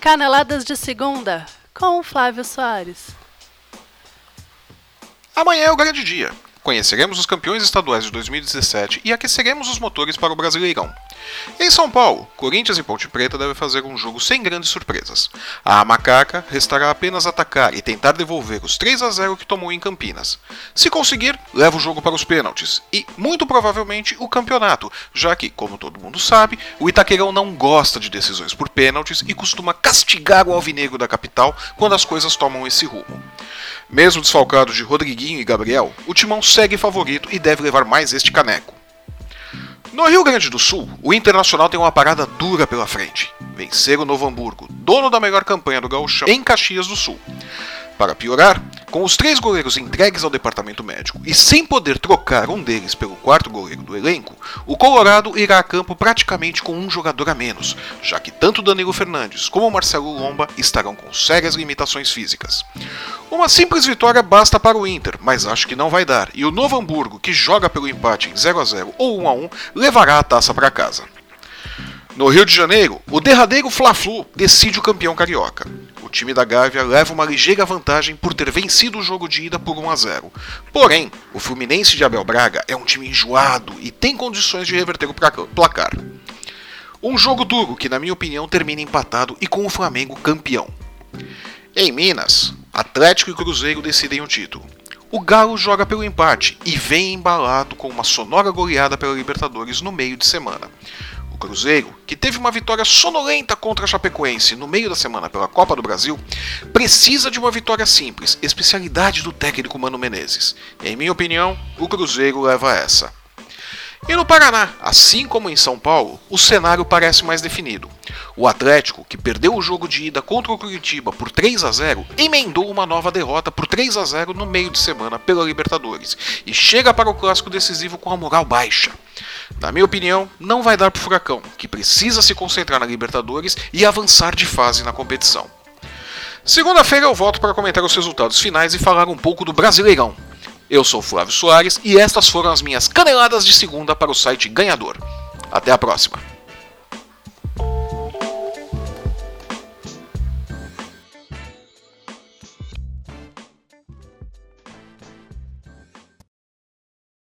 Caneladas de Segunda, com Flávio Soares. Amanhã é o grande dia. Conheceremos os campeões estaduais de 2017 e aqueceremos os motores para o Brasileirão. Em São Paulo, Corinthians e Ponte Preta devem fazer um jogo sem grandes surpresas. A Macaca restará apenas atacar e tentar devolver os 3 a 0 que tomou em Campinas. Se conseguir, leva o jogo para os pênaltis e, muito provavelmente, o campeonato, já que, como todo mundo sabe, o Itaquerão não gosta de decisões por pênaltis e costuma castigar o alvinegro da capital quando as coisas tomam esse rumo. Mesmo desfalcado de Rodriguinho e Gabriel, o Timão segue favorito e deve levar mais este caneco. No Rio Grande do Sul, o Internacional tem uma parada dura pela frente. Vencer o Novo Hamburgo, dono da melhor campanha do gauchão, em Caxias do Sul. Para piorar, com os três goleiros entregues ao departamento médico e sem poder trocar um deles pelo quarto goleiro do elenco, o Colorado irá a campo praticamente com um jogador a menos, já que tanto Danilo Fernandes como Marcelo Lomba estarão com sérias limitações físicas. Uma simples vitória basta para o Inter, mas acho que não vai dar, e o Novo Hamburgo, que joga pelo empate em 0 a 0 ou 1 a 1, levará a taça para casa. No Rio de Janeiro, o derradeiro Fla-Flu decide o campeão carioca. O time da Gávea leva uma ligeira vantagem por ter vencido o jogo de ida por 1 a 0. Porém, o Fluminense de Abel Braga é um time enjoado e tem condições de reverter o placar. Um jogo duro que, na minha opinião, termina empatado e com o Flamengo campeão. Em Minas, Atlético e Cruzeiro decidem o título. O Galo joga pelo empate e vem embalado com uma sonora goleada pela Libertadores no meio de semana. Cruzeiro, que teve uma vitória sonolenta contra a Chapecoense no meio da semana pela Copa do Brasil, precisa de uma vitória simples, especialidade do técnico Mano Menezes. Em minha opinião, o Cruzeiro leva essa. E no Paraná, assim como em São Paulo, o cenário parece mais definido. O Atlético, que perdeu o jogo de ida contra o Curitiba por 3 a 0, emendou uma nova derrota por 3 a 0 no meio de semana pela Libertadores e chega para o clássico decisivo com a moral baixa. Na minha opinião, não vai dar para o Furacão, que precisa se concentrar na Libertadores e avançar de fase na competição. Segunda-feira eu volto para comentar os resultados finais e falar um pouco do Brasileirão. Eu sou Flávio Soares e estas foram as minhas caneladas de segunda para o site Ganhador. Até a próxima!